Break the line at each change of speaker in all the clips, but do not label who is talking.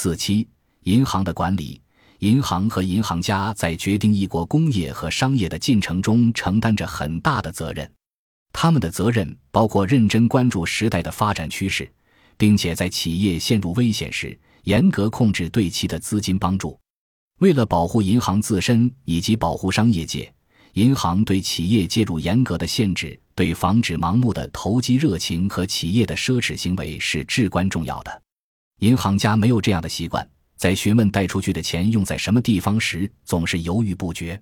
四七，银行的管理，银行和银行家在决定一国工业和商业的进程中承担着很大的责任。他们的责任包括认真关注时代的发展趋势，并且在企业陷入危险时，严格控制对其的资金帮助。为了保护银行自身以及保护商业界，银行对企业介入严格的限制，对防止盲目的投机热情和企业的奢侈行为是至关重要的。银行家没有这样的习惯，在询问贷出去的钱用在什么地方时，总是犹豫不决。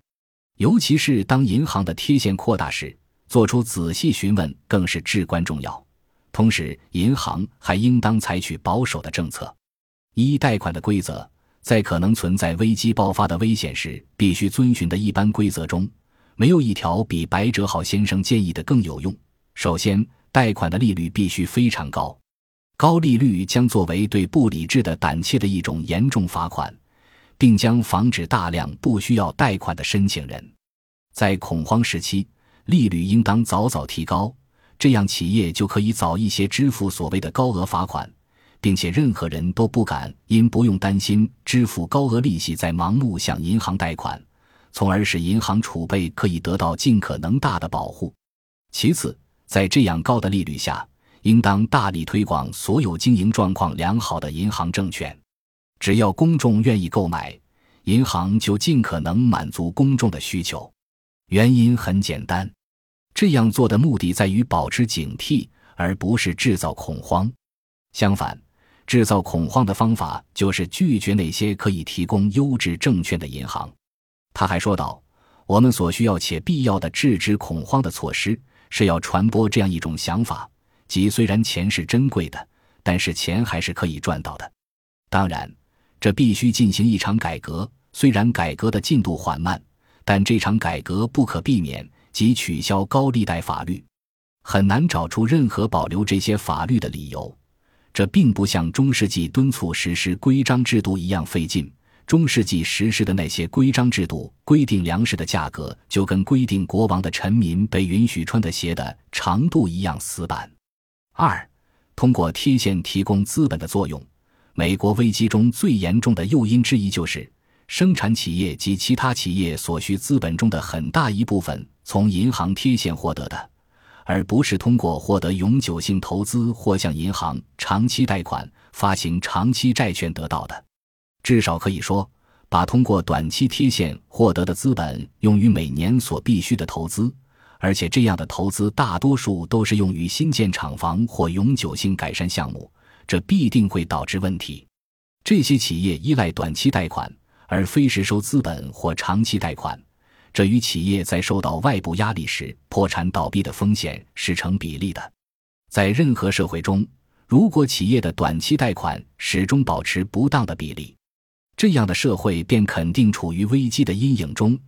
尤其是当银行的贴现扩大时，做出仔细询问更是至关重要。同时，银行还应当采取保守的政策。一、贷款的规则。在可能存在危机爆发的危险时，必须遵循的一般规则中，没有一条比白哲浩先生建议的更有用。首先，贷款的利率必须非常高，高利率将作为对不理智的胆怯的一种严重罚款，并将防止大量不需要贷款的申请人。在恐慌时期，利率应当早早提高，这样企业就可以早一些支付所谓的高额罚款。并且任何人都不敢因不用担心支付高额利息，在盲目向银行贷款，从而使银行储备可以得到尽可能大的保护。其次，在这样高的利率下，应当大力推广所有经营状况良好的银行证券。只要公众愿意购买，银行就尽可能满足公众的需求。原因很简单，这样做的目的在于保持警惕，而不是制造恐慌。相反，制造恐慌的方法就是拒绝那些可以提供优质证券的银行。他还说道：“我们所需要且必要的制止恐慌的措施，是要传播这样一种想法，即虽然钱是珍贵的，但是钱还是可以赚到的。当然，这必须进行一场改革。虽然改革的进度缓慢，但这场改革不可避免，即取消高利贷法律。很难找出任何保留这些法律的理由。”这并不像中世纪敦促实施规章制度一样费劲。中世纪实施的那些规章制度，规定粮食的价格，就跟规定国王的臣民被允许穿的鞋的长度一样死板。二，通过贴现提供资本的作用。美国危机中最严重的诱因之一，就是生产企业及其他企业所需资本中的很大一部分从银行贴现获得的。而不是通过获得永久性投资或向银行长期贷款、发行长期债券得到的。至少可以说，把通过短期贴现获得的资本用于每年所必须的投资，而且这样的投资大多数都是用于新建厂房或永久性改善项目，这必定会导致问题。这些企业依赖短期贷款，而非实收资本或长期贷款。这与企业在受到外部压力时破产倒闭的风险是成比例的。在任何社会中，如果企业的短期贷款始终保持不当的比例，这样的社会便肯定处于危机的阴影中，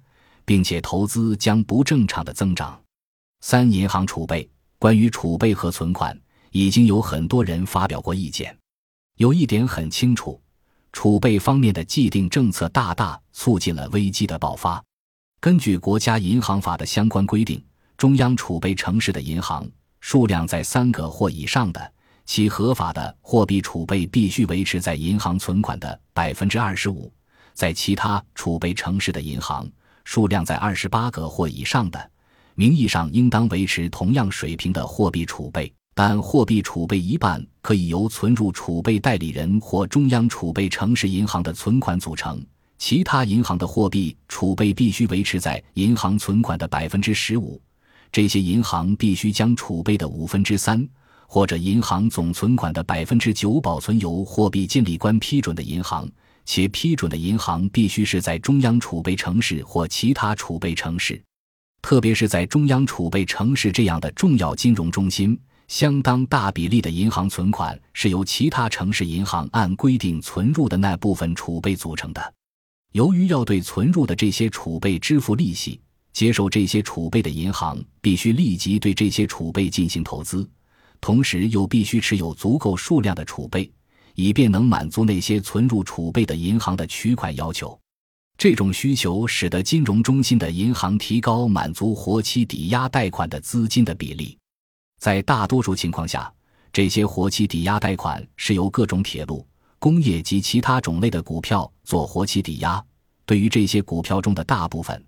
并且投资将不正常的增长。三、银行储备。关于储备和存款，已经有很多人发表过意见。有一点很清楚，储备方面的既定政策大大促进了危机的爆发。根据国家银行法的相关规定，中央储备城市的银行数量在三个或以上的，其合法的货币储备必须维持在银行存款的百分之二十五；在其他储备城市的银行数量在二十八个或以上的，名义上应当维持同样水平的货币储备，但货币储备一半可以由存入储备代理人或中央储备城市银行的存款组成。其他银行的货币储备必须维持在银行存款的百分之十五，这些银行必须将储备的五分之三或者银行总存款的百分之九保存由货币监理官批准的银行，且批准的银行必须是在中央储备城市或其他储备城市，特别是在中央储备城市这样的重要金融中心，相当大比例的银行存款是由其他城市银行按规定存入的那部分储备组成的。由于要对存入的这些储备支付利息，接受这些储备的银行必须立即对这些储备进行投资，同时又必须持有足够数量的储备，以便能满足那些存入储备的银行的取款要求。这种需求使得金融中心的银行提高满足活期抵押贷款的资金的比例。在大多数情况下，这些活期抵押贷款是由各种铁路。工业及其他种类的股票做活期抵押。对于这些股票中的大部分，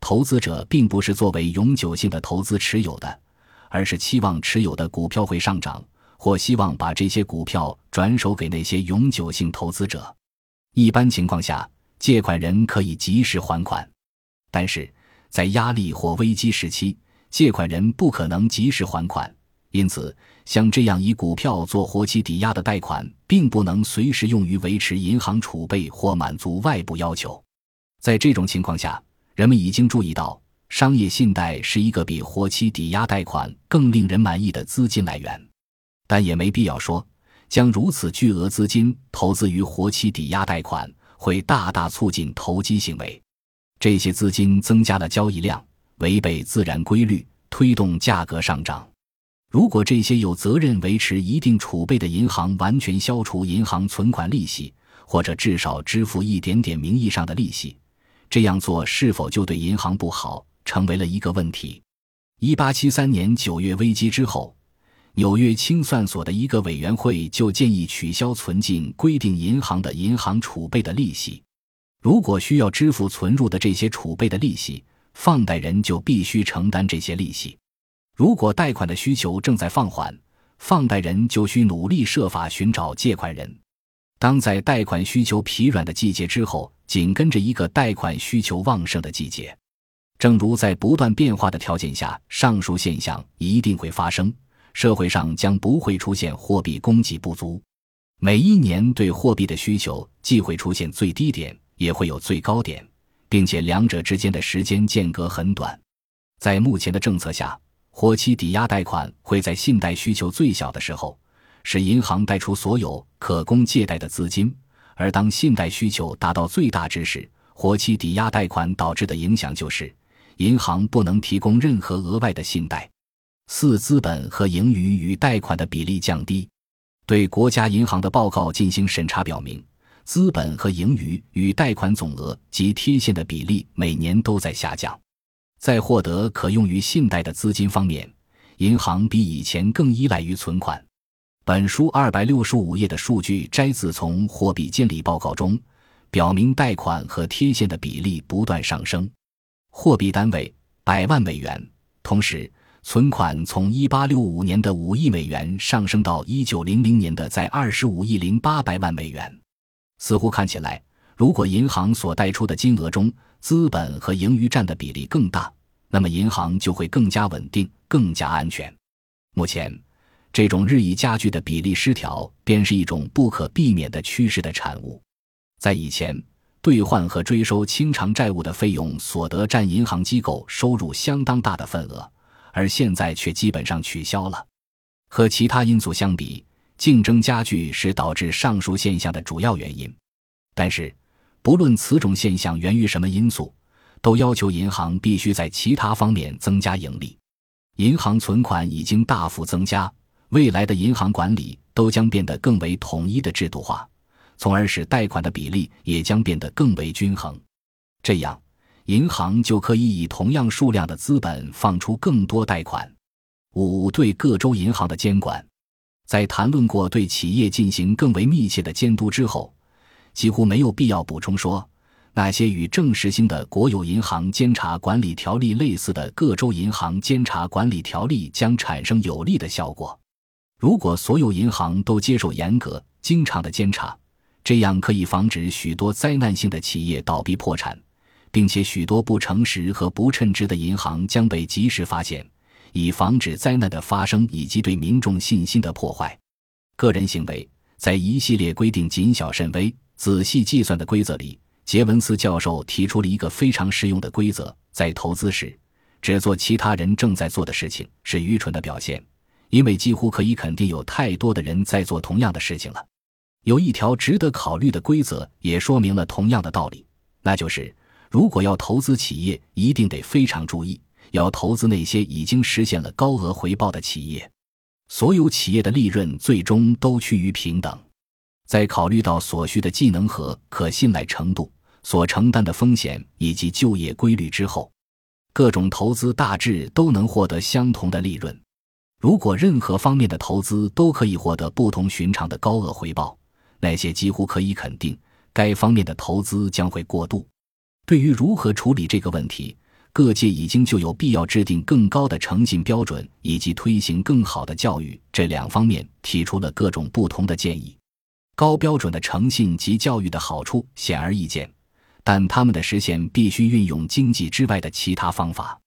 投资者并不是作为永久性的投资持有的，而是期望持有的股票会上涨，或希望把这些股票转手给那些永久性投资者。一般情况下，借款人可以及时还款，但是在压力或危机时期，借款人不可能及时还款。因此，像这样以股票做活期抵押的贷款，并不能随时用于维持银行储备或满足外部要求。在这种情况下，人们已经注意到，商业信贷是一个比活期抵押贷款更令人满意的资金来源。但也没必要说，将如此巨额资金投资于活期抵押贷款会大大促进投机行为。这些资金增加了交易量，违背自然规律，推动价格上涨。如果这些有责任维持一定储备的银行完全消除银行存款利息，或者至少支付一点点名义上的利息，这样做是否就对银行不好，成为了一个问题。一八七三年九月危机之后，纽约清算所的一个委员会就建议取消存进规定银行的银行储备的利息。如果需要支付存入的这些储备的利息，放贷人就必须承担这些利息。如果贷款的需求正在放缓，放贷人就需努力设法寻找借款人。当在贷款需求疲软的季节之后，紧跟着一个贷款需求旺盛的季节，正如在不断变化的条件下，上述现象一定会发生。社会上将不会出现货币供给不足。每一年对货币的需求既会出现最低点，也会有最高点，并且两者之间的时间间隔很短。在目前的政策下。活期抵押贷款会在信贷需求最小的时候，使银行贷出所有可供借贷的资金；而当信贷需求达到最大值时，活期抵押贷款导致的影响就是，银行不能提供任何额外的信贷。四、资本和盈余与贷款的比例降低。对国家银行的报告进行审查表明，资本和盈余与贷款总额及贴现的比例每年都在下降。在获得可用于信贷的资金方面，银行比以前更依赖于存款。本书二百六十五页的数据摘自从货币监理报告中，表明贷款和贴现的比例不断上升。货币单位百万美元，同时存款从一八六五年的五亿美元上升到一九零零年的在二十五亿零八百万美元。似乎看起来，如果银行所贷出的金额中，资本和盈余占的比例更大，那么银行就会更加稳定、更加安全。目前，这种日益加剧的比例失调便是一种不可避免的趋势的产物。在以前，兑换和追收清偿债务的费用所得占银行机构收入相当大的份额，而现在却基本上取消了。和其他因素相比，竞争加剧是导致上述现象的主要原因。但是，不论此种现象源于什么因素，都要求银行必须在其他方面增加盈利。银行存款已经大幅增加，未来的银行管理都将变得更为统一的制度化，从而使贷款的比例也将变得更为均衡。这样，银行就可以以同样数量的资本放出更多贷款。五、对各州银行的监管，在谈论过对企业进行更为密切的监督之后。几乎没有必要补充说，那些与正实行的国有银行监察管理条例类似的各州银行监察管理条例将产生有利的效果。如果所有银行都接受严格、经常的监察，这样可以防止许多灾难性的企业倒闭破产，并且许多不诚实和不称职的银行将被及时发现，以防止灾难的发生以及对民众信心的破坏。个人行为在一系列规定谨小慎微。仔细计算的规则里，杰文斯教授提出了一个非常实用的规则：在投资时，只做其他人正在做的事情是愚蠢的表现，因为几乎可以肯定有太多的人在做同样的事情了。有一条值得考虑的规则也说明了同样的道理，那就是如果要投资企业，一定得非常注意，要投资那些已经实现了高额回报的企业。所有企业的利润最终都趋于平等。在考虑到所需的技能和可信赖程度、所承担的风险以及就业规律之后，各种投资大致都能获得相同的利润。如果任何方面的投资都可以获得不同寻常的高额回报，那些几乎可以肯定，该方面的投资将会过度。对于如何处理这个问题，各界已经就有必要制定更高的诚信标准以及推行更好的教育这两方面提出了各种不同的建议。高标准的诚信及教育的好处显而易见，但他们的实现必须运用经济之外的其他方法。